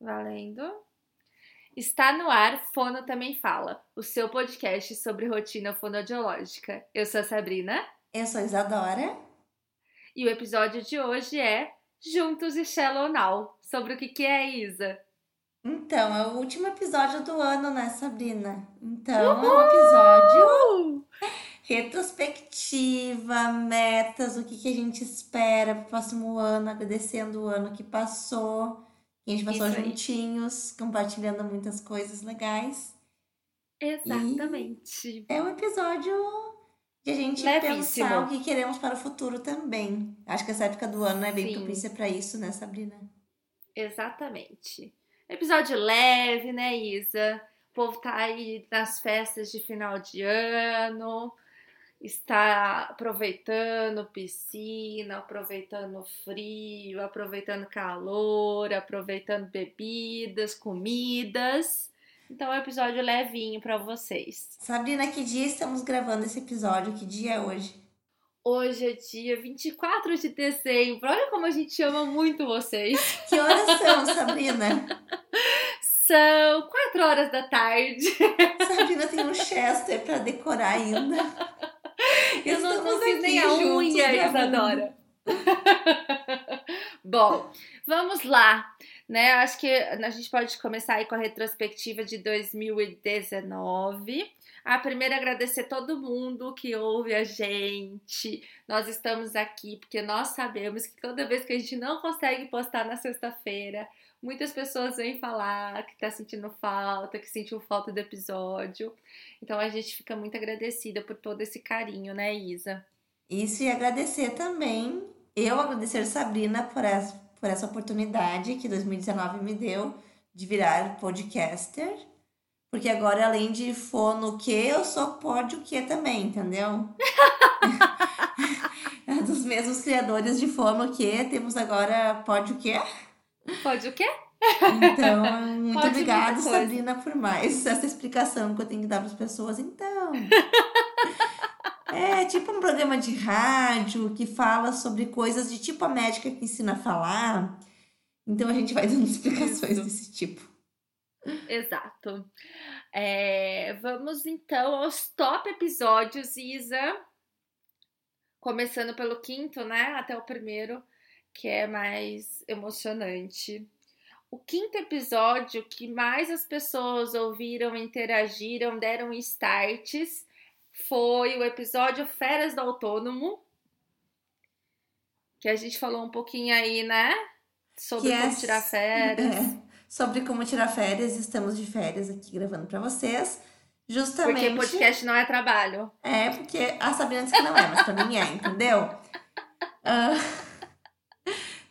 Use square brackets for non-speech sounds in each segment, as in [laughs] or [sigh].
Valendo. Está no ar, Fono Também Fala, o seu podcast sobre rotina fonodiológica. Eu sou a Sabrina. Eu sou a Isadora. E o episódio de hoje é Juntos e Shallow Now. Sobre o que, que é, Isa? Então, é o último episódio do ano, né, Sabrina? Então, Uhul! é um episódio retrospectiva, metas, o que, que a gente espera pro próximo ano, agradecendo o ano que passou. A gente passou Isso juntinhos, aí. compartilhando muitas coisas legais. Exatamente. E é um episódio de a gente Levíssimo. pensar o que queremos para o futuro também. Acho que essa época do ano é bem Sim. propícia para isso, né, Sabrina? Exatamente. Episódio leve, né, Isa? O povo tá aí nas festas de final de ano, está aproveitando piscina, aproveitando frio, aproveitando calor, aproveitando bebidas, comidas. Então é um episódio levinho para vocês. Sabrina, que dia estamos gravando esse episódio? Que dia é hoje? Hoje é dia 24 de dezembro. Olha como a gente ama muito vocês. [laughs] Que horas são, Sabrina? São 4 horas da tarde. Sabrina tem um Chester para decorar ainda. Eu não, fiz nem a unha, Isadora. [laughs] Bom, vamos lá. Né? Acho que a gente pode começar aí com a retrospectiva de 2019. A primeira agradecer todo mundo que ouve a gente. Nós estamos aqui porque nós sabemos que toda vez que a gente não consegue postar na sexta-feira, Muitas pessoas vêm falar que tá sentindo falta, que sentiu falta do episódio. Então a gente fica muito agradecida por todo esse carinho, né, Isa? Isso, e agradecer também, eu agradecer Sabrina por essa, por essa oportunidade que 2019 me deu de virar podcaster. Porque agora, além de fono que, eu sou pódio que também, entendeu? [laughs] [laughs] Dos mesmos criadores de fono que, temos agora pódio que. Pode o quê? Então, [laughs] muito Pode obrigada, Sabrina, por mais essa explicação que eu tenho que dar para as pessoas. Então, [laughs] é tipo um programa de rádio que fala sobre coisas de tipo a médica que ensina a falar. Então, a gente vai dando explicações Isso. desse tipo. Exato. É, vamos então aos top episódios, Isa. Começando pelo quinto, né? Até o primeiro que é mais emocionante. O quinto episódio que mais as pessoas ouviram, interagiram, deram starts foi o episódio Férias do Autônomo, que a gente falou um pouquinho aí, né? Sobre como tirar férias. [laughs] É, sobre como tirar férias, estamos de férias aqui gravando para vocês. Justamente. Porque podcast não é trabalho. É, porque a Sabrina disse que não é, mas pra mim é, entendeu? Uh... [laughs]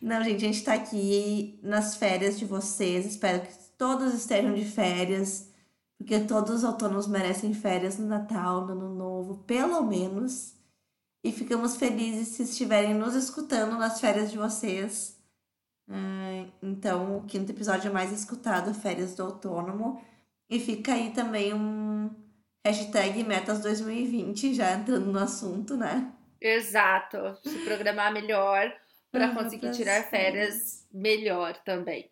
Não, gente, a gente tá aqui nas férias de vocês. Espero que todos estejam de férias, porque todos os autônomos merecem férias no Natal, no Ano Novo, pelo menos. E ficamos felizes se estiverem nos escutando nas férias de vocês. então, o quinto episódio é mais escutado, Férias do Autônomo. E fica aí também um hashtag Metas 2020, já entrando no assunto, né? Exato. Se programar melhor para ah, conseguir tirar férias melhor também.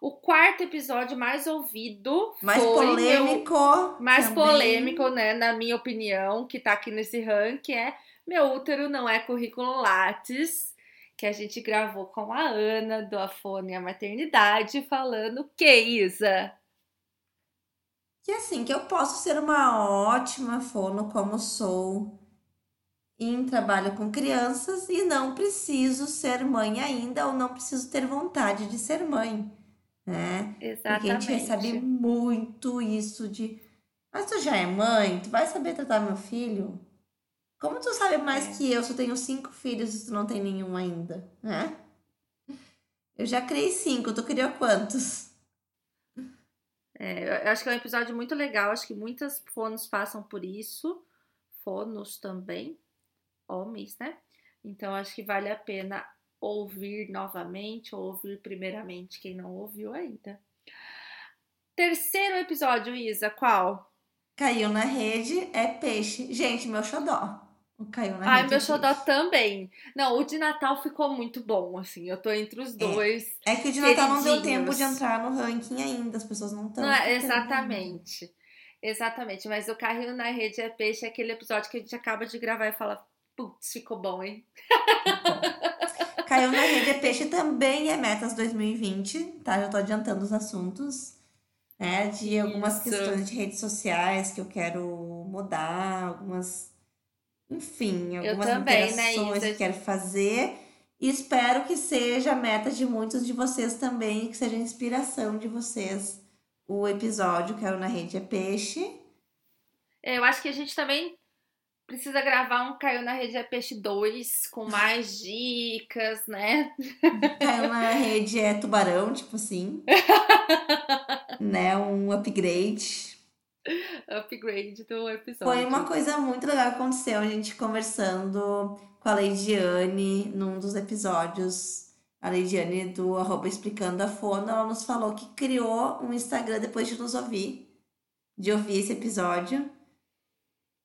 O quarto episódio mais ouvido. Mais polêmico. Meu, mais também. polêmico, né? Na minha opinião, que tá aqui nesse ranking, é Meu Útero Não É Currículo Lattes, que a gente gravou com a Ana do Afone e a Maternidade, falando que, Isa? Que assim, que eu posso ser uma ótima fono como sou em trabalho com crianças e não preciso ser mãe ainda ou não preciso ter vontade de ser mãe, né? Exatamente. Porque a gente recebe muito isso de mas tu já é mãe, tu vai saber tratar meu filho? Como tu sabe mais é. que eu se eu tenho cinco filhos e tu não tem nenhum ainda, né? Eu já criei cinco, tu criou quantos? É, eu acho que é um episódio muito legal, acho que muitas fonos passam por isso, fonos também, homens, né? Então acho que vale a pena ouvir novamente ou ouvir primeiramente quem não ouviu ainda. Terceiro episódio, Isa, qual? Caiu na rede é peixe. Gente, meu xodó. Caiu na Ai, rede meu é xodó peixe. também. Não, o de Natal ficou muito bom, assim. Eu tô entre os dois. É que o de Natal não deu tempo de entrar no ranking ainda, as pessoas não estão. É, exatamente. Exatamente. Mas o Carrinho na Rede é Peixe é aquele episódio que a gente acaba de gravar e fala, putz, ficou bom, hein? Caiu na rede é peixe também é metas 2020, tá? Já tô adiantando os assuntos, né? De algumas Isso. questões de redes sociais que eu quero mudar, algumas, enfim, algumas também, né, Isa? que eu quero fazer. E espero que seja a meta de muitos de vocês também, que seja a inspiração de vocês o episódio Caiu na Rede é Peixe. Eu acho que a gente também precisa gravar um Caiu na Rede é Peixe 2 com mais dicas, né? Caiu na rede é tubarão, tipo assim. [laughs] né? Um upgrade. Upgrade do episódio. Foi uma coisa muito legal que aconteceu, a gente conversando com a Leidiane num dos episódios. A Leidiane do arroba Explicando a Fono, ela nos falou que criou um Instagram depois de nos ouvir, de ouvir esse episódio.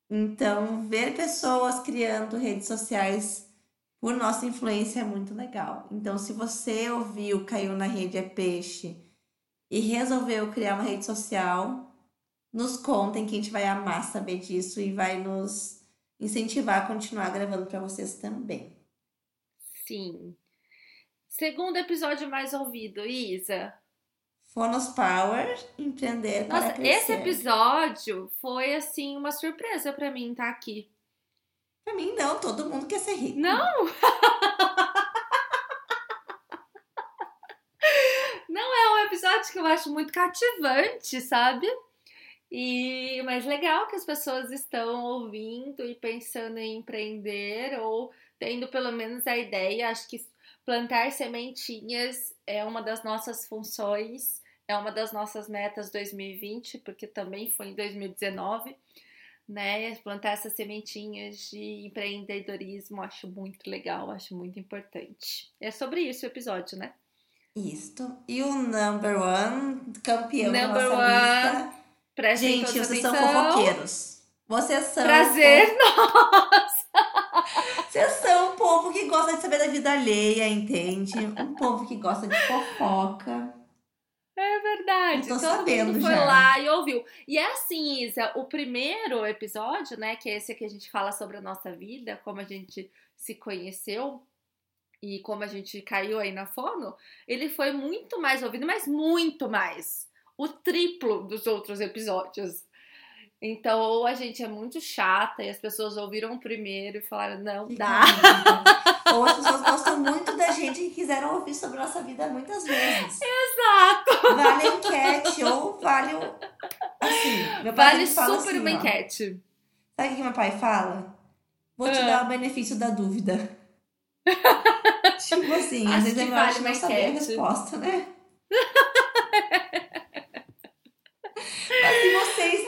Então, ver pessoas criando redes sociais por nossa influência é muito legal. Então, se você ouviu Caiu na Rede é Peixe e resolveu criar uma rede social, nos contem que a gente vai amar saber disso e vai nos incentivar a continuar gravando para vocês também. Sim. Segundo episódio mais ouvido, Isa. Fonos Power, empreender para Nossa, crescer. esse episódio foi assim uma surpresa pra mim tá aqui. Pra mim não, todo mundo quer ser rico. Não! [laughs] Não é um episódio que eu acho muito cativante, sabe? E mas legal que as pessoas estão ouvindo e pensando em empreender ou tendo pelo menos a ideia. Acho que plantar sementinhas é uma das nossas funções, é uma das nossas metas 2020, porque também foi em 2019 né? Plantar essas sementinhas de empreendedorismo, acho muito legal, acho muito importante. É sobre isso o episódio, né? Isto. E o number one, campeão Number da nossa lista. Prestem Gente, vocês são atenção. fofoqueiros. Vocês são. Prazer, Vocês são um povo que gosta de saber da vida alheia, entende? Um povo que gosta de fofoca. É verdade. Eu tô Todo sabendo mundo foi já. lá e ouviu. E é assim, Isa, o primeiro episódio, né, que é esse que a gente fala sobre a nossa vida, como a gente se conheceu e como a gente caiu aí na fono, ele foi muito mais ouvido, mas muito mais. O triplo dos outros episódios. Então, ou a gente é muito chata e as pessoas ouviram primeiro e falaram, não dá. Ou as pessoas gostam muito da gente e quiseram ouvir sobre nossa vida muitas vezes. Exato! Vale a enquete ou vale o. Assim, meu pai Vale fala super assim, uma ó. enquete. Sabe o que meu pai fala? Vou te Ah. dar o benefício da dúvida. [laughs] tipo assim, às vezes é melhor vale não saber a resposta, né? [laughs]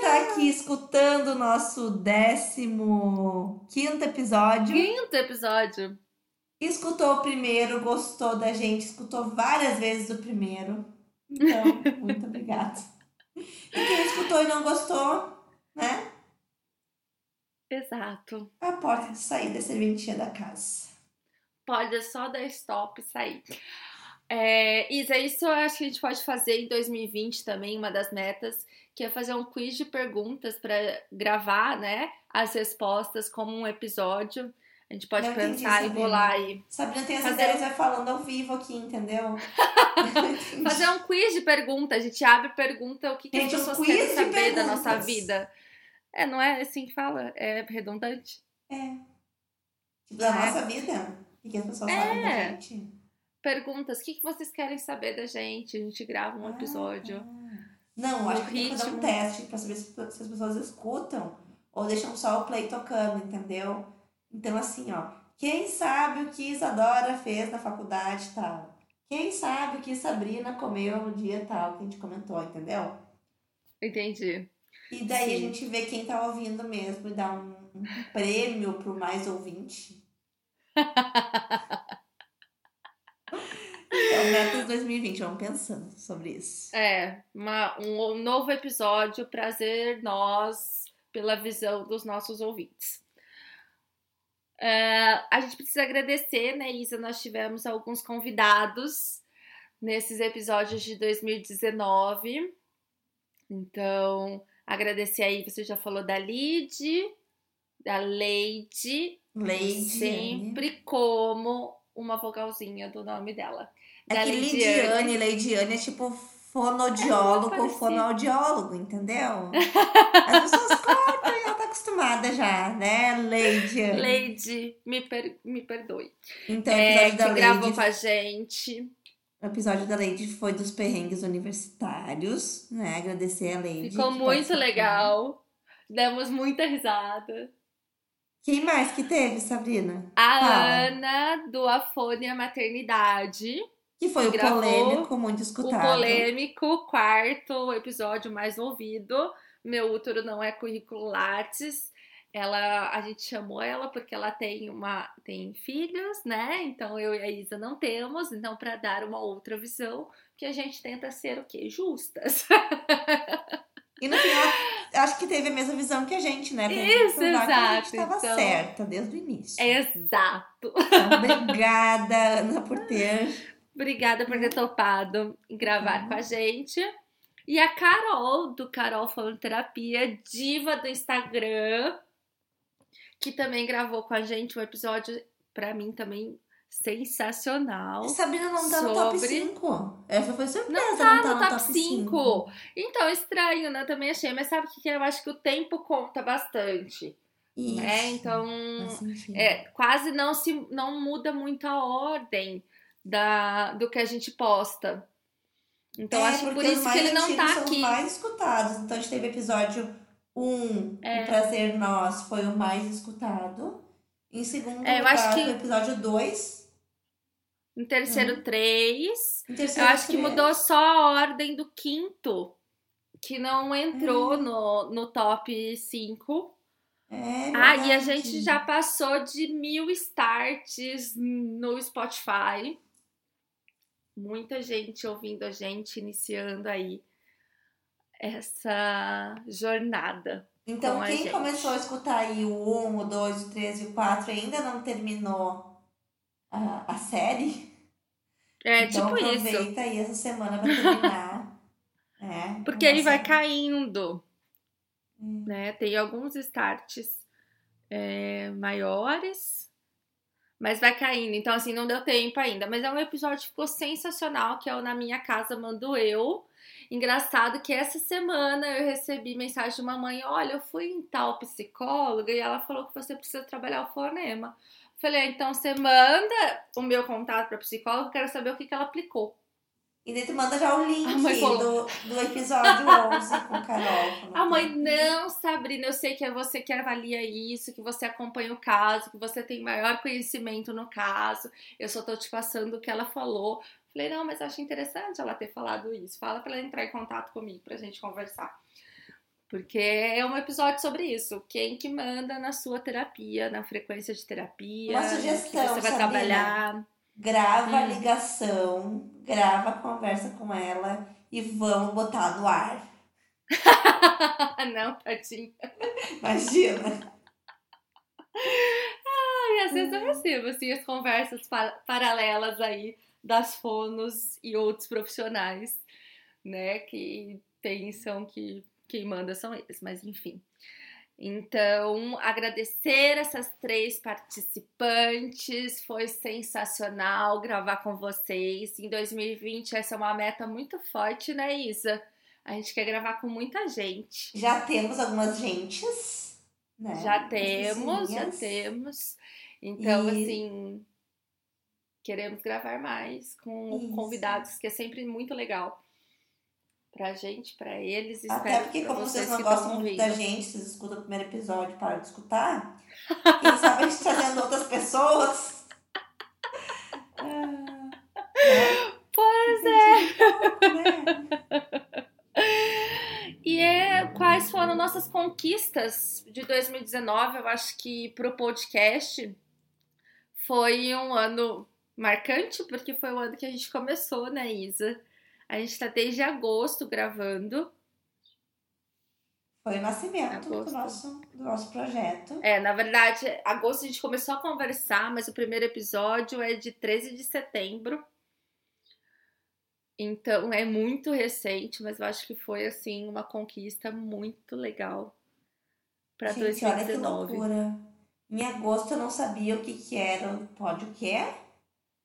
Está aqui escutando o nosso décimo quinto episódio, Quinto episódio. escutou o primeiro, gostou da gente, escutou várias vezes o primeiro. Então, [laughs] muito obrigada. E quem escutou e não gostou, né? Exato. A porta de saída é serventia da casa. Pode só dar stop e sair. É, Isa, isso eu acho que a gente pode fazer em 2020 também, uma das metas, que é fazer um quiz de perguntas para gravar, né, as respostas como um episódio. A gente pode Eu entendi, pensar e Sabrina. bolar aí. Sabrina tem as Fazer- ideias, vai falando ao vivo aqui, entendeu? [laughs] Fazer um quiz de pergunta. A gente abre pergunta o que, que Gente, as um pessoas quiz querem saber da nossa perguntas. vida. É, não é assim que fala? É redundante? É. Tipo, da É. nossa vida. O que as pessoas É. sabem da gente. Perguntas. O que, que vocês querem saber da gente? A gente grava um episódio. Não, acho que tem que fazer um ritmo. teste pra saber se, se as pessoas escutam ou deixam só o play tocando, entendeu? Então, assim, ó. Quem sabe o que Isadora fez na faculdade e tal? Quem sabe o que Sabrina comeu no dia tal que a gente comentou, entendeu? Entendi. E daí a Sim. gente vê quem tá ouvindo mesmo e dá um, um prêmio pro mais ouvinte. [laughs] Metas 2020, vamos pensando sobre isso. É, uma- um, um novo episódio, prazer nós pela visão dos nossos ouvintes. Uh, a gente precisa agradecer, né, Isa? Nós tivemos alguns convidados nesses episódios de 2019. Então, agradecer aí, você já falou da Lid, da Leide. Leide. Sempre como uma vogalzinha do nome dela. É que Lidiane, Leidiane é tipo fonodiólogo, é fonoaudiólogo, entendeu? As pessoas cortam e ela tá acostumada já, né, Lady? Lady, me, per me perdoe. Então, o episódio é, da que Lady, gravou com a gente. O episódio da Lady foi dos perrengues universitários, né? Agradecer a Lady. Ficou muito legal. Demos muita risada. Quem mais que teve, Sabrina? A Fala. Ana, do Afone a Maternidade. Que foi que o polêmico, muito O escutado. polêmico quarto episódio mais ouvido. Meu útero não é currículo Lattes. Ela, a gente chamou ela porque ela tem uma tem filhos, né? Então eu e a Isa não temos, então para dar uma outra visão, que a gente tenta ser o quê? Justas. [laughs] E no final, acho que teve a mesma visão que a gente, né? Pra Isso, provar que a gente exato, estava então- certa desde o início. Exato. Então, obrigada, Ana, por ter. Obrigada por ter topado gravar Tá. com a gente. E a Carol, do Carol Falando Terapia, diva do Instagram, que também gravou com a gente um episódio, pra mim também sensacional. Sabrina não tá no top Sobre- 5. Essa foi surpresa, Não não tá tá, no top 5. Então, estranho, né? Também achei. Mas sabe o que é? eu acho que o tempo conta bastante. Isso. Né? Então, é, quase não se não muda muito a ordem da, do que a gente posta. Então, É, acho que por isso que ele não tá são aqui. mais escutados. Então a gente teve episódio 1, É. O Prazer Nós, foi o mais escutado. Em segundo É, lugar, que- episódio 2. Em terceiro, três. Em Eu terceiro, acho que três. mudou só a ordem do quinto, que não entrou Hum. no, no top 5. É, Ah, e a gente já passou de mil starts no Spotify. Muita gente ouvindo a gente, iniciando aí essa jornada. Então, com quem começou a escutar aí o 1, o 2, o 3 e o 4 e ainda não terminou a, a série, É então tipo isso. aproveita aí essa semana pra terminar. [laughs] é, Porque ele vai caindo, Hum. né? Tem alguns starts é, maiores, mas vai caindo. Então, assim, não deu tempo ainda. Mas é um episódio que ficou sensacional, que é o Na Minha Casa Mando Eu. Engraçado que essa semana eu recebi mensagem de uma mãe: Olha, eu fui em tal psicóloga e ela falou que você precisa trabalhar o fonema. Falei, ah, então você manda o meu contato para psicóloga, quero saber o que, que ela aplicou. E daí tu manda já o link A mãe falou. do, do episódio 11 com Carol. [laughs] A mãe, que- não, Sabrina, eu sei que é você que avalia isso, que você acompanha o caso, que você tem maior conhecimento no caso. Eu só tô te passando o que ela falou. Falei, não, mas acho interessante ela ter falado isso. Fala pra ela entrar em contato comigo pra gente conversar. Porque é um episódio sobre isso. Quem que manda na sua terapia, na frequência de terapia, Uma no que sugestão, você vai Sabrina. trabalhar. Grava a Hum. ligação, grava a conversa com ela e vamos botar no ar. [laughs] não, tadinho. Imagina. E às vezes eu recebo assim, as conversas pa- paralelas aí das fonos e outros profissionais, né, que pensam que quem manda são eles, mas enfim. Então, agradecer essas três participantes, foi sensacional gravar com vocês. Em 2020, essa é uma meta muito forte, né, Isa? A gente quer gravar com muita gente. Já temos algumas gentes, né? Já temos, já temos. Então, E- assim, queremos gravar mais com Isso. convidados, que é sempre muito legal. Pra gente, pra eles, Até porque, como vocês vocês não gostam muito da gente, vocês escutam o primeiro episódio e param de escutar, quem sabe a gente trazendo outras pessoas. Né? [laughs] Pois é! [laughs] E é, quais foram nossas conquistas de 2019? Eu acho que pro podcast foi um ano marcante, porque foi o ano que a gente começou, né, Isa? A gente tá desde agosto gravando. Foi o nascimento do nosso, do nosso projeto. É, na verdade, agosto a gente começou a conversar, mas o primeiro episódio é de 13 de setembro. Então é muito recente, mas eu acho que foi assim uma conquista muito legal para 2019. Olha que loucura. Em agosto eu não sabia o que, que era o pódio que é,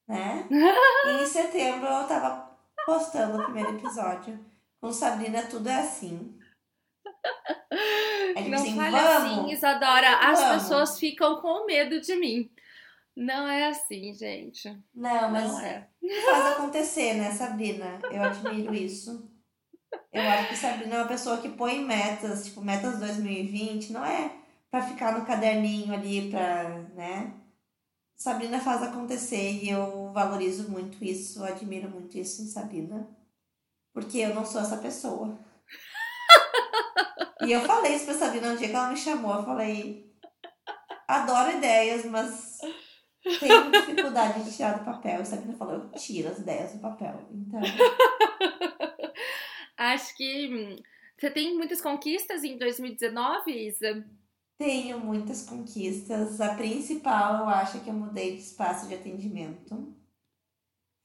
né? [laughs] e em setembro eu tava postando o primeiro episódio. Com Sabrina tudo é assim. Não assim, fale assim, Isadora. As vamos. pessoas ficam com medo de mim. Não é assim, gente. Não, mas não é. faz acontecer, né, Sabrina? Eu admiro isso. Eu acho que Sabrina é uma pessoa que põe metas, tipo, metas 2020, não é para ficar no caderninho ali, pra, né? Sabrina faz acontecer e eu valorizo muito isso, admiro muito isso em Sabrina. Porque eu não sou essa pessoa. [laughs] e eu falei isso pra Sabrina no dia que ela me chamou, eu falei, adoro ideias, mas tenho dificuldade de tirar do papel. E Sabrina falou, eu tiro as ideias do papel. Então. [laughs] Acho que hum, você tem muitas conquistas em 2019, Isa? Tenho muitas conquistas. A principal, eu acho que eu mudei de espaço de atendimento.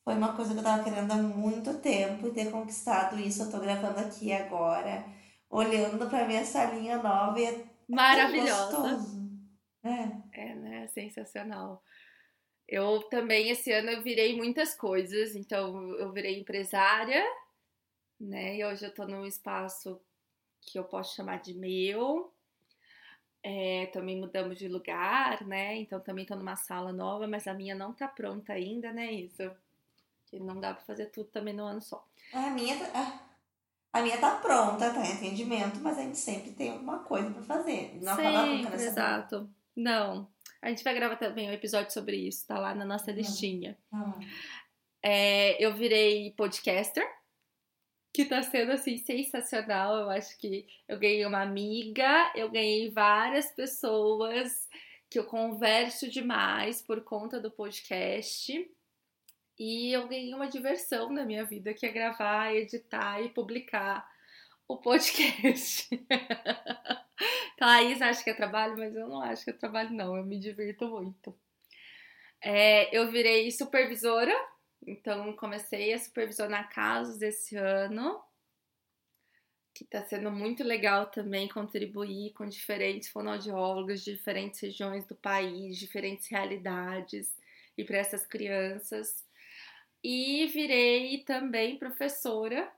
Foi uma coisa que eu tava querendo há muito tempo e ter conquistado isso. Eu tô gravando aqui agora, olhando pra minha salinha nova e é maravilhosa. É. é, né? Sensacional. Eu também, esse ano, eu virei muitas coisas. Então, eu virei empresária, né? E hoje eu tô num espaço que eu posso chamar de meu. É, também mudamos de lugar, né? Então também tô numa sala nova, mas a minha não tá pronta ainda, né, Isso. Que não dá para fazer tudo também no ano só. A minha, tá, a minha tá pronta, tá em atendimento, mas a gente sempre tem alguma coisa para fazer. Não sempre, exato. Não. A gente vai gravar também um episódio sobre isso, tá lá na nossa listinha. Tá é, eu virei podcaster que tá sendo assim sensacional. Eu acho que eu ganhei uma amiga, eu ganhei várias pessoas que eu converso demais por conta do podcast. E eu ganhei uma diversão na minha vida, que é gravar, editar e publicar o podcast. [laughs] Thaís acha que é trabalho, mas eu não acho que é trabalho, não. Eu me divirto muito. É, eu virei supervisora então, comecei a supervisionar casos esse ano, que está sendo muito legal também contribuir com diferentes fonoaudiólogos de diferentes regiões do país, diferentes realidades, e para essas crianças. E virei também professora,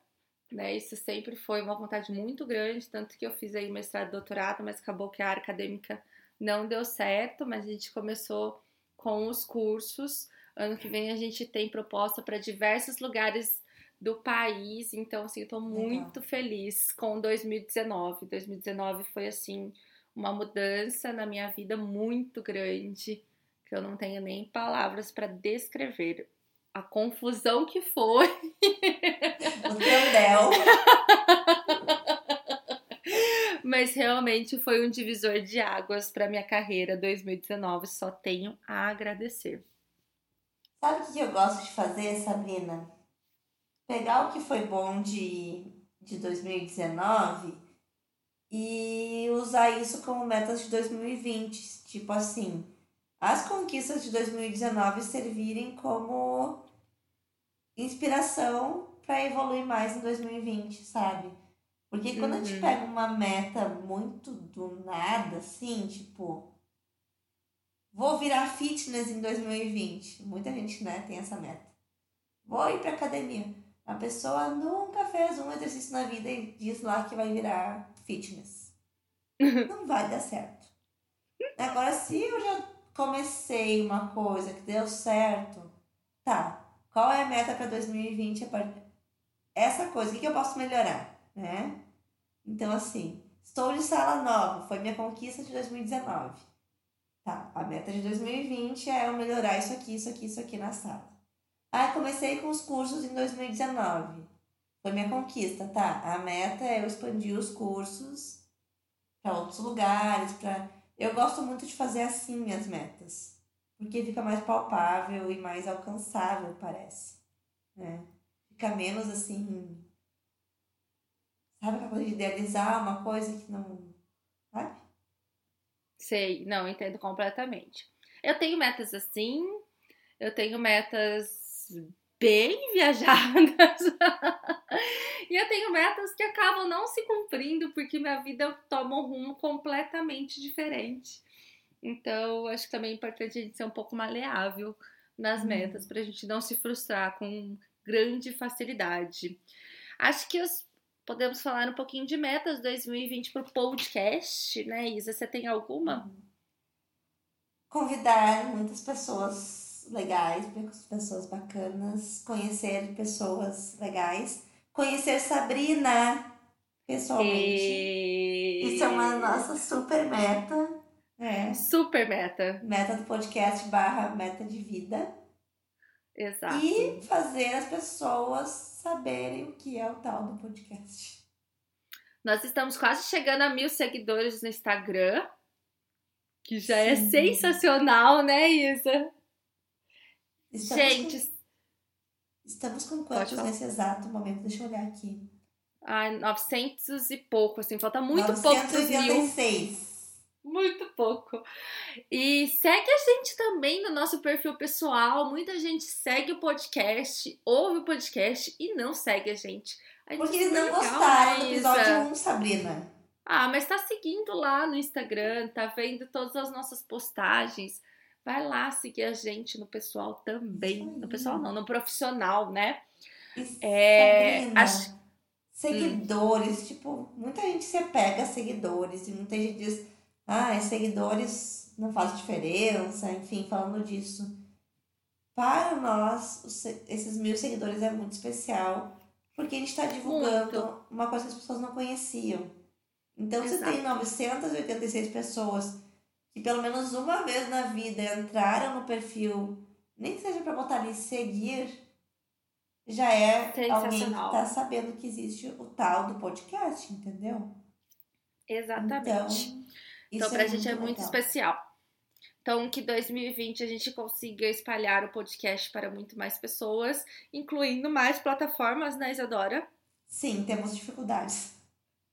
né? Isso sempre foi uma vontade muito grande, tanto que eu fiz aí mestrado e doutorado, mas acabou que a área acadêmica não deu certo, mas a gente começou com os cursos Ano que vem a gente tem proposta para diversos lugares do país, então assim, eu tô muito Legal. feliz com 2019. 2019 foi assim uma mudança na minha vida muito grande, que eu não tenho nem palavras para descrever a confusão que foi. [laughs] O. [laughs] Mas realmente foi um divisor de águas para minha carreira 2019, só tenho a agradecer. Sabe o que eu gosto de fazer, Sabrina? Pegar o que foi bom de, de 2019 e usar isso como metas de 2020. Tipo assim, as conquistas de 2019 servirem como inspiração para evoluir mais em 2020, sabe? Porque quando uhum. a gente uhum. pega uma meta muito do nada, assim, tipo, Vou virar fitness em 2020. Muita gente, né, tem essa meta. Vou ir pra academia. A pessoa nunca fez um exercício na vida e diz lá que vai virar fitness. [laughs] Não vai dar certo. Agora, se eu já comecei uma coisa que deu certo, tá. Qual é a meta para 2020? Essa coisa, o que eu posso melhorar, né? Então, assim, estou de sala nova, foi minha conquista de 2019. Tá, a meta de 2020 é eu melhorar isso aqui, isso aqui, isso aqui na sala. Ah, comecei com os cursos em 2019. Foi minha conquista, tá? A meta é eu expandir os cursos para outros lugares, para Eu gosto muito de fazer assim minhas metas, porque fica mais palpável e mais alcançável, parece, né? Fica menos assim, Sabe aquela coisa de idealizar uma coisa que não. Sei, não, entendo completamente. Eu tenho metas assim, eu tenho metas bem viajadas. [laughs] e eu tenho metas que acabam não se cumprindo porque minha vida toma um rumo completamente diferente. Então, acho que também é importante a gente ser um pouco maleável nas Uhum. metas para a gente não se frustrar com grande facilidade. Acho que os- podemos falar um pouquinho de metas 2020 para o podcast, né, Isa? Você tem alguma? Convidar muitas pessoas legais, pessoas bacanas, conhecer pessoas legais, conhecer Sabrina pessoalmente. E... Isso é uma nossa super meta. É. super meta. Meta do podcast barra meta de vida. Exato. E fazer as pessoas saberem o que é o tal do podcast. Nós estamos quase chegando a mil seguidores no Instagram, que já é Sim. sensacional, né, Isa? Estamos Gente, com, estamos com quantos nesse exato momento? Deixa eu olhar aqui. ai, 900 e pouco, assim, falta muito pouco pros mil. 986. Muito pouco. E segue a gente também no nosso perfil pessoal. Muita gente segue o podcast, ouve o podcast e não segue a gente. A gente Porque eles não gostaram do episódio Isa? 1, Sabrina. Ah, mas tá seguindo lá no Instagram, tá vendo todas as nossas postagens. Vai lá seguir a gente no pessoal também. No pessoal não, no profissional, né? E É, Sabrina, acho- seguidores, tipo, muita gente se apega a seguidores e muita gente diz, ah, seguidores não faz diferença, enfim, falando disso. Para nós, esses mil seguidores é muito especial, porque a gente está divulgando uma coisa que as pessoas não conheciam. Então, você Exato. tem 986 pessoas que pelo menos uma vez na vida entraram no perfil, nem que seja para botar ali seguir, já é alguém que Sensacional. tá sabendo que existe o tal do podcast, entendeu? Exatamente. Então, Então, isso pra gente é muito especial. Então, que 2020 a gente consiga espalhar o podcast para muito mais pessoas, incluindo mais plataformas, né, Isadora? Sim, temos dificuldades.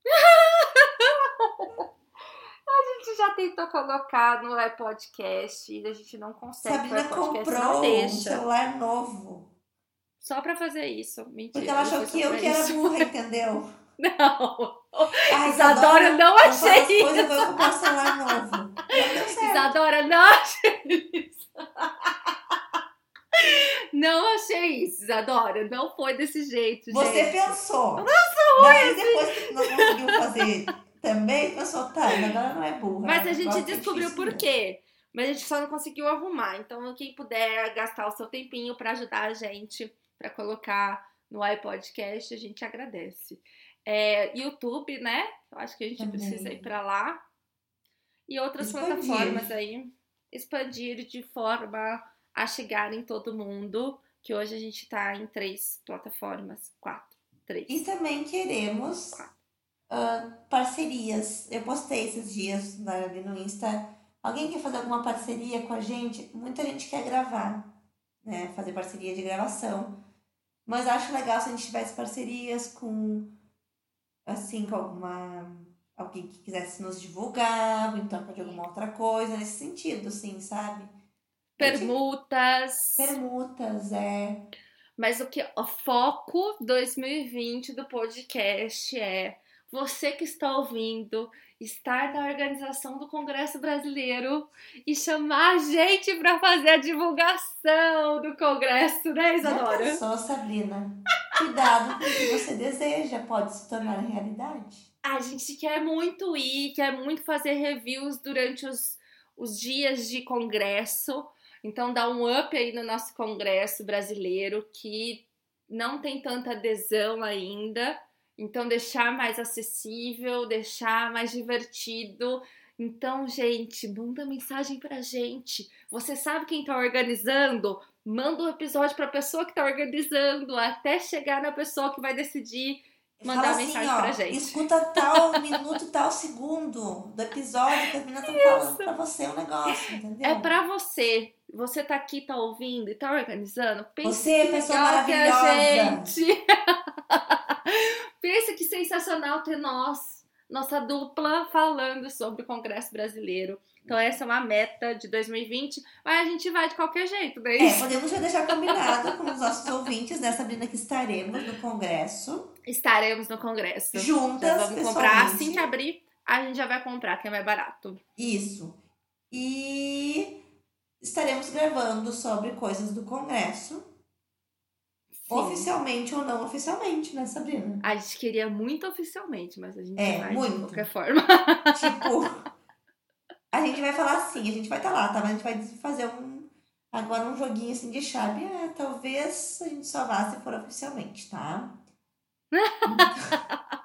[laughs] A gente já tentou colocar no iPodcast e a gente não consegue. Sabrina comprou um celular novo. Só pra fazer isso. Mentira. Porque ela achou que eu que era burra, [laughs] entendeu? Não. Ai, Isadora, não eu faço achei as coisas, eu vou celular novo. Não. Isadora, não achei isso. Não achei isso, Isadora. Não foi desse jeito, Você gente. pensou. Nossa, Daí depois que não conseguiu fazer também, pensou, tá, agora não é burra. Mas a gente descobriu por quê. Mas a gente só não conseguiu arrumar. Então, quem puder gastar o seu tempinho pra ajudar a gente, pra colocar no iPodcast, a gente agradece. É, YouTube, né? Eu acho que a gente Também. precisa ir pra lá. E outras Expandir. plataformas aí. Expandir de forma a chegar em todo mundo. Que hoje a gente tá em três plataformas. Quatro. Três. E também queremos ah, parcerias. Eu postei esses dias ali no Insta. Alguém quer fazer alguma parceria com a gente? Muita gente quer gravar, né? Fazer parceria de gravação. Mas acho legal se a gente tivesse parcerias com, assim, com alguma. Alguém que quisesse nos divulgar, ou então de alguma outra coisa, nesse sentido, assim, sabe? Permutas. Permutas, é. Mas o que o foco 2020 do podcast é você que está ouvindo estar na organização do Congresso Brasileiro e chamar a gente para fazer a divulgação do Congresso, né, Isadora? pensou, Sabrina? Cuidado com o que você deseja, pode se tornar realidade. A gente quer muito ir, quer muito fazer reviews durante os, os dias de congresso. Então, dá um up aí no nosso congresso brasileiro, que não tem tanta adesão ainda. Então, deixar mais acessível, deixar mais divertido. Então, gente, manda mensagem pra gente. Você sabe quem tá organizando? Manda um episódio pra pessoa que tá organizando, até chegar na pessoa que vai decidir Mandar Fala assim, mensagem ó, pra gente. escuta tal [laughs] minuto, tal segundo do episódio que a menina tá falando pra você o negócio, entendeu? É pra você. Você tá aqui, tá ouvindo e tá organizando. Pense Você, que pessoa legal que é a maravilhosa. gente. [laughs] [laughs] Pensa que sensacional ter nós, nossa dupla, falando sobre o Congresso Brasileiro. Então, essa é uma meta de 2020, mas a gente vai de qualquer jeito, né? É, podemos já deixar combinado com os nossos ouvintes, né, Sabrina, que estaremos no Congresso. Estaremos no Congresso. Juntas, Já vamos comprar assim que abrir, a gente já vai comprar, que é mais barato. Isso. E estaremos gravando sobre coisas do Congresso, Sim. oficialmente ou não oficialmente, né, Sabrina? A gente queria muito oficialmente, mas a gente É, vai de muito. qualquer forma. [laughs] Tipo, a gente vai falar assim, a gente vai estar lá, tá? Mas a gente vai fazer um agora um joguinho assim de chave. É, talvez a gente só vá se for oficialmente, tá? [laughs]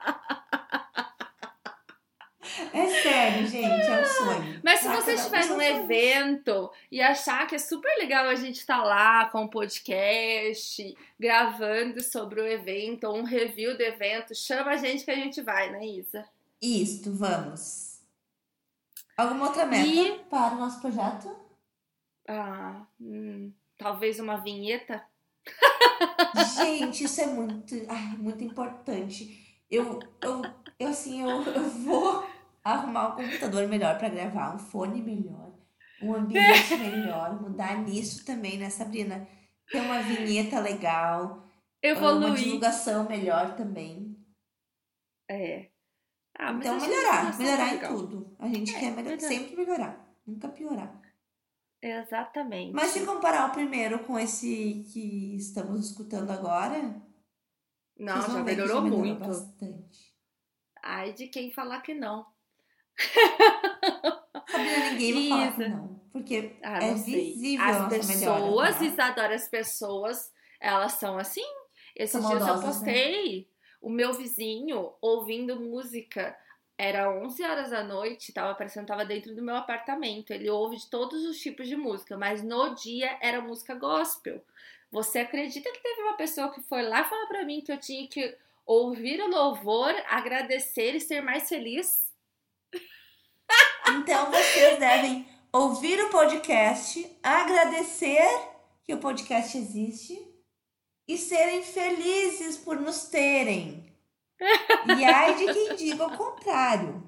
É sério, gente, é um sonho. Mas se Tá? você um estiver num evento e achar que é super legal a gente estar lá com o podcast, gravando sobre o evento, ou um review do evento, chama a gente que a gente vai, né, Isa? Isto, vamos. Alguma outra meta E- para o nosso projeto? Ah, hum, talvez uma vinheta. Gente, isso é muito, ai, muito importante. Eu, eu, eu assim, eu, eu vou arrumar um computador melhor para gravar, um fone melhor, um ambiente [laughs] melhor, mudar nisso também, né, Sabrina? Ter uma vinheta legal, uma Evoluir. divulgação melhor também. É. Ah, Então, melhorar, melhorar tá em legal. tudo. A gente É, quer melhorar, melhorar. sempre melhorar, nunca piorar. Exatamente. Mas se comparar o primeiro com esse que estamos escutando agora, Não, já melhorou melhorou muito. bastante. Ai, de quem falar que não. Ninguém vai falar que não. Porque Ah, é visível As nossa melhora. pessoas, tá? Isadora, as pessoas, elas são assim. Esses São dias eu né? postei o meu vizinho ouvindo música. Era 11 horas da noite, tava parecendo que tava dentro do meu apartamento. Ele ouve de todos os tipos de música, mas no dia era música gospel. Você acredita que teve uma pessoa que foi lá falar pra mim que eu tinha que ouvir o louvor, agradecer e ser mais feliz? Então vocês devem ouvir o podcast, agradecer que o podcast existe e serem felizes por nos terem. E ai de quem diga o contrário.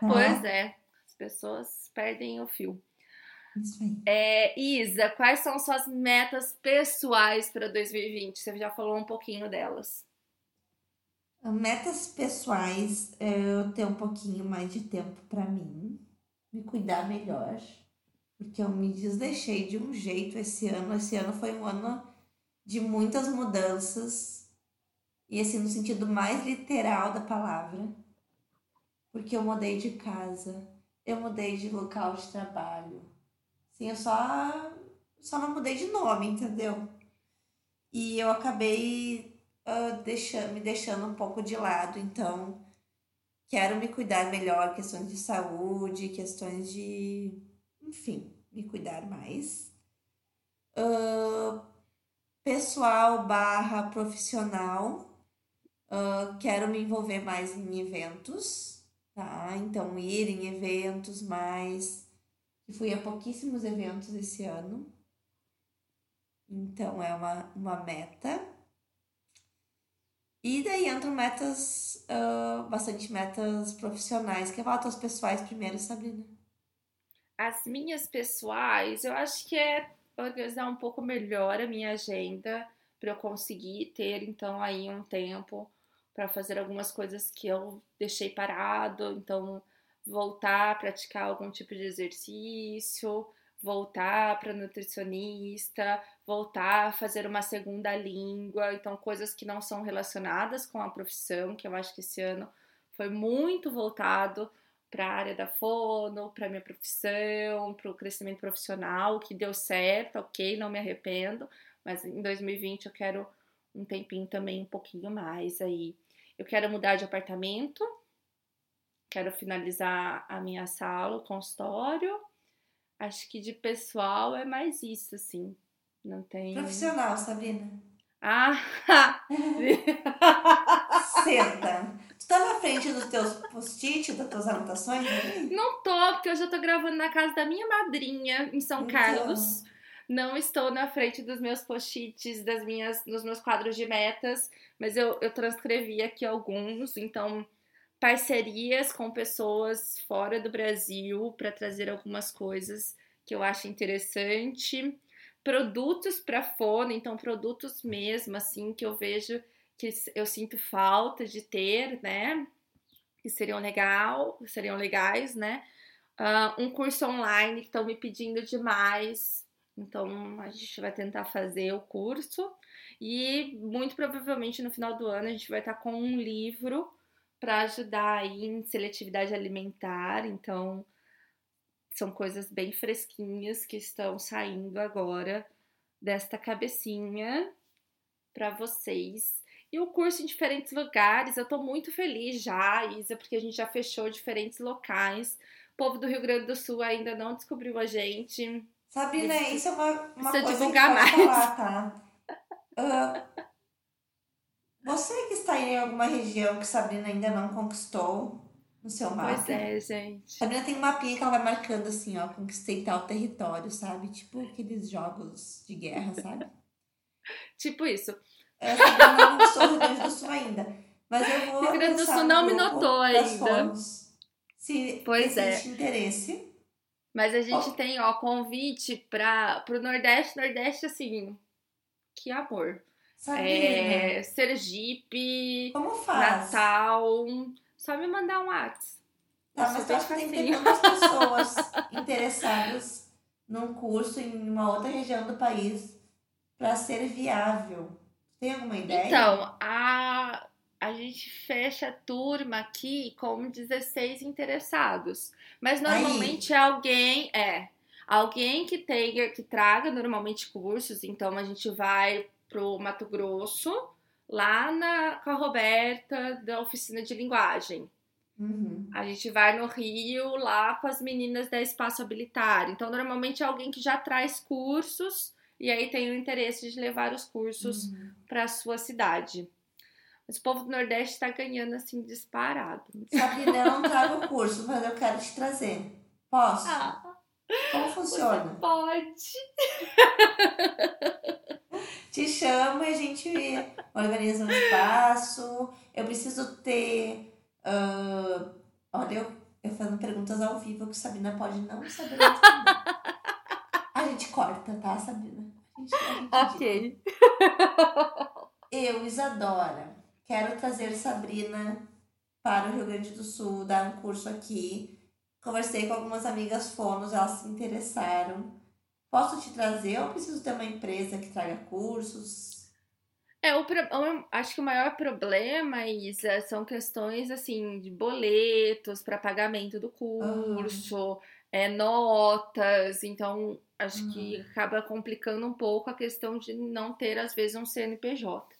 tá? Pois é, as pessoas perdem o fio. É, Isa, quais são suas metas pessoais para 2020? Você já falou um pouquinho delas. Metas pessoais, é eu ter um pouquinho mais de tempo pra mim, me cuidar melhor, porque eu me desleixei de um jeito esse ano. Esse ano foi um ano de muitas mudanças, e assim, no sentido mais literal da palavra, porque eu mudei de casa, eu mudei de local de trabalho. Assim, eu só, só não mudei de nome, entendeu? E eu acabei ah, deixando, me deixando um pouco de lado, então quero me cuidar melhor, questões de saúde, questões de, enfim, me cuidar mais. Ah, pessoal barra profissional, ah, quero me envolver mais em eventos, tá? Então ir em eventos mais. Fui a pouquíssimos eventos esse ano. Então é uma, uma meta. E daí entram metas, ah, bastante metas profissionais. Quer falar tuas pessoais primeiro, Sabrina? As minhas pessoais, eu acho que é organizar um pouco melhor a minha agenda para eu conseguir ter então aí um tempo para fazer algumas coisas que eu deixei parado, então voltar a praticar algum tipo de exercício, voltar para nutricionista, voltar a fazer uma segunda língua, então coisas que não são relacionadas com a profissão, que eu acho que esse ano foi muito voltado para a área da fono, para minha profissão, para o crescimento profissional, que deu certo, ok, não me arrependo, mas em 2020 eu quero um tempinho também um pouquinho mais aí. Eu quero mudar de apartamento, quero finalizar a minha sala, o consultório. Acho que de pessoal é mais isso, assim. Não tem. Profissional, Sabrina. Ah! [laughs] Senta. Tu tá na frente dos teus post-it, das tuas anotações? Não tô, porque eu já tô gravando na casa da minha madrinha, em São Então. Carlos. Não estou na frente dos meus post-its, das minhas, nos meus quadros de metas, mas eu, eu transcrevi aqui alguns. Então, parcerias com pessoas fora do Brasil para trazer algumas coisas que eu acho interessante. Produtos para fone, então produtos mesmo, assim, que eu vejo que eu sinto falta de ter, né? Que seriam legal, seriam legais, né? Uh, um curso online que estão me pedindo demais então a gente vai tentar fazer o curso e muito provavelmente no final do ano a gente vai estar com um livro para ajudar aí em seletividade alimentar. Então são coisas bem fresquinhas que estão saindo agora desta cabecinha para vocês. E o curso em diferentes lugares, eu tô muito feliz já, Isa, porque a gente já fechou diferentes locais. O povo do Rio Grande do Sul ainda não descobriu a gente. Sabrina, isso, isso é uma, uma coisa divulgar que mais. falar, tá? [laughs] Uh, você que está em alguma região que Sabrina ainda não conquistou no seu mapa. Pois é, gente. Sabrina tem um mapinha que ela vai marcando assim, ó, conquistei tal território, sabe? Tipo aqueles jogos de guerra, sabe? [laughs] tipo isso. É, Sabrina não conquistou o Rio Grande do Sul ainda. Mas eu vou. Rio Grande do Sul não me notou ainda. Se pois existe é. interesse. Mas a gente tem, ó, convite para o Nordeste, Nordeste, assim, que amor. É, Sergipe? Natal. Só me mandar um WhatsApp. Tá, mas tu acha que tem que ter muitas pessoas [laughs] interessadas num curso em uma outra região do país para ser viável. Tem alguma ideia? Então, a, a gente fecha a turma aqui com 16 interessados. Mas normalmente Aí. é alguém, é, alguém que tenha, que traga normalmente cursos, então a gente vai pro Mato Grosso, lá na, com a Roberta da oficina de linguagem. Uhum. A gente vai no Rio lá com as meninas da Espaço Habilitar. Então, normalmente é alguém que já traz cursos e aí tem o interesse de levar os cursos uhum. para a sua cidade. Mas o povo do Nordeste está ganhando assim disparado. Sabe, eu não trago o curso, mas eu quero te trazer. Posso? Ah, Como funciona? pode. [laughs] te chamo e a gente organiza um espaço. Eu preciso ter. Uh, olha, eu, eu fazendo perguntas ao vivo que Sabina pode não saber responder. a gente corta, tá, Sabina? A gente, a gente ok. Eu, Isadora, Quero trazer Sabrina para o Rio Grande do Sul, dar um curso aqui. Conversei com algumas amigas fonos, elas se interessaram. Posso te trazer ou preciso ter uma empresa que traga cursos? É, o, acho que o maior problema, Isa, são questões assim de boletos para pagamento do curso, uhum. é, notas. Então, acho uhum. que acaba complicando um pouco a questão de não ter, às vezes, um CNPJ.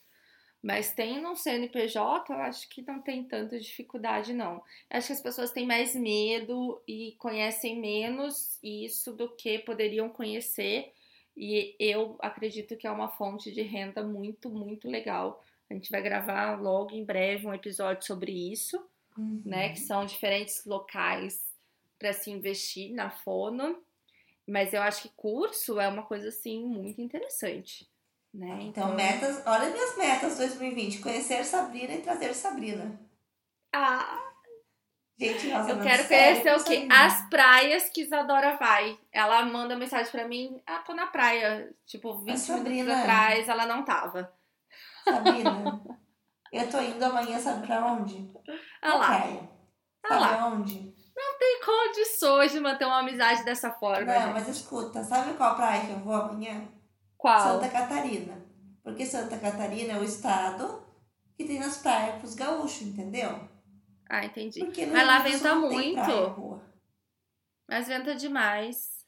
Mas tem no CNPJ, eu acho que não tem tanta dificuldade, não. acho que as pessoas têm mais medo e conhecem menos isso do que poderiam conhecer. E eu acredito que é uma fonte de renda muito, muito legal. A gente vai gravar logo em breve um episódio sobre isso, uhum. né? Que são diferentes locais para se investir na fono. Mas eu acho que curso é uma coisa assim muito interessante. Né? Então, então, metas, olha minhas metas 2020: conhecer Sabrina e trazer Sabrina. Ah! Gente, nossa, eu quero conhecer o quê? As praias que Isadora vai. Ela manda mensagem pra mim: Ah, tô na praia. Tipo, 20 Sabrina, minutos atrás ela não tava. Sabrina, [laughs] eu tô indo amanhã, sabe pra onde? Ah lá. Praia. Ah sabe lá. onde? Não tem condições de manter uma amizade dessa forma. Não, gente. mas escuta, sabe qual praia que eu vou amanhã? Qual? Santa Catarina. Porque Santa Catarina é o estado que tem as praias pros gaúchos, entendeu? Ah, entendi. Porque Mas lá venta muito. Mas venta demais.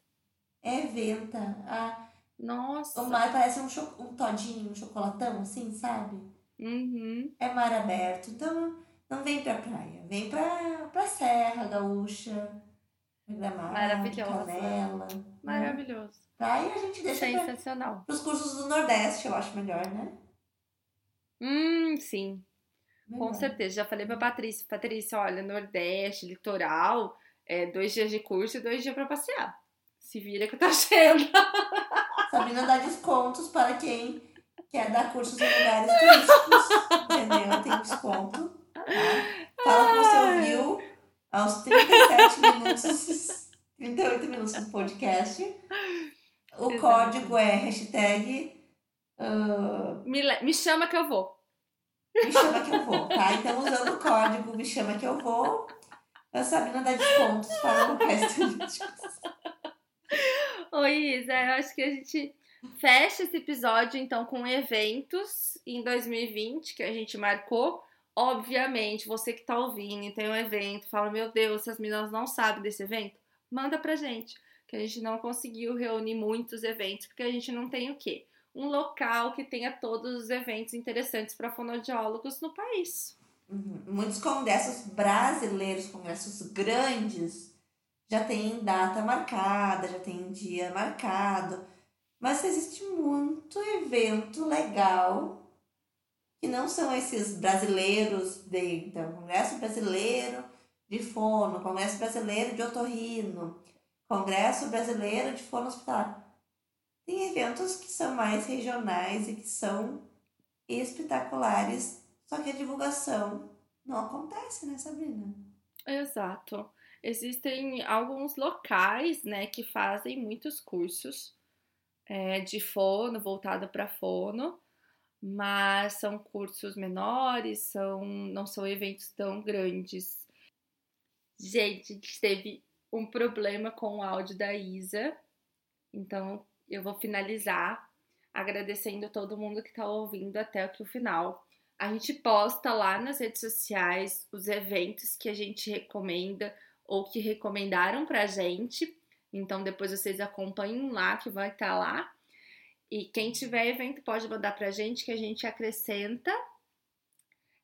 É venta. Ah, Nossa. O mar parece um, cho um todinho, um chocolatão, assim, sabe? Uhum. É mar aberto. Então, não vem pra praia. Vem pra, pra Serra Gaúcha. Gramado, Maravilhosa. Canela. Maravilhoso. Aí a gente deixa Sensacional. Para os cursos do Nordeste, eu acho melhor, né? Hum, sim. Melhor. Com certeza. Já falei para Patrícia, Patrícia, olha, Nordeste, litoral, é dois dias de curso e dois dias para passear. Se vira que eu tô cheio. [laughs] Sabrina dá descontos para quem quer dar cursos em lugares turísticos. Entendeu? Tem desconto. Tá? Fala que você ouviu aos 37 minutos, 38 minutos do podcast. O código é hashtag ah, Me, me chama que eu vou. me chama que eu vou, tá? Então, usando o código me chama que eu vou, a Sabrina dá descontos para locais turísticos. Ô Isa, eu acho que a gente fecha esse episódio então com eventos em 2020 que a gente marcou. Obviamente, você que tá ouvindo e tem um evento, fala: Meu Deus, essas meninas não sabem desse evento, manda pra gente. Que a gente não conseguiu reunir muitos eventos, porque a gente não tem o quê? Um local que tenha todos os eventos interessantes para fonoaudiólogos no país. Uhum. Muitos congressos brasileiros, congressos grandes, já tem data marcada, já tem dia marcado. Mas existe muito evento legal que não são esses brasileiros de então, Congresso Brasileiro de Fono, Congresso Brasileiro de Otorrino, Congresso Brasileiro de Fono Hospitalar. Tem eventos que são mais regionais e que são espetaculares, só que a divulgação não acontece, né, Sabrina? Exato. Existem alguns locais, né, que fazem muitos cursos é, de fono, voltado para fono, mas são cursos menores, são, não são eventos tão grandes. Gente, a gente teve um problema com o áudio da Isa, então eu vou finalizar agradecendo todo mundo que está ouvindo até aqui o final. A gente posta lá nas redes sociais os eventos que a gente recomenda ou que recomendaram pra gente. Então depois vocês acompanhem lá que vai estar lá. E quem tiver evento pode mandar pra gente que a gente acrescenta.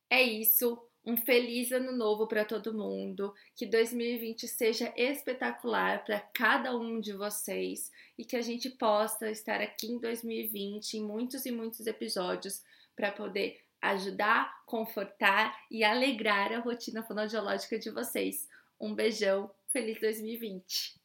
É isso. Um feliz ano novo para todo mundo. Que 2020 seja espetacular para cada um de vocês e que a gente possa estar aqui em 2020 em muitos e muitos episódios para poder ajudar, confortar e alegrar a rotina fonoaudiológica de vocês. Um beijão, feliz 2020!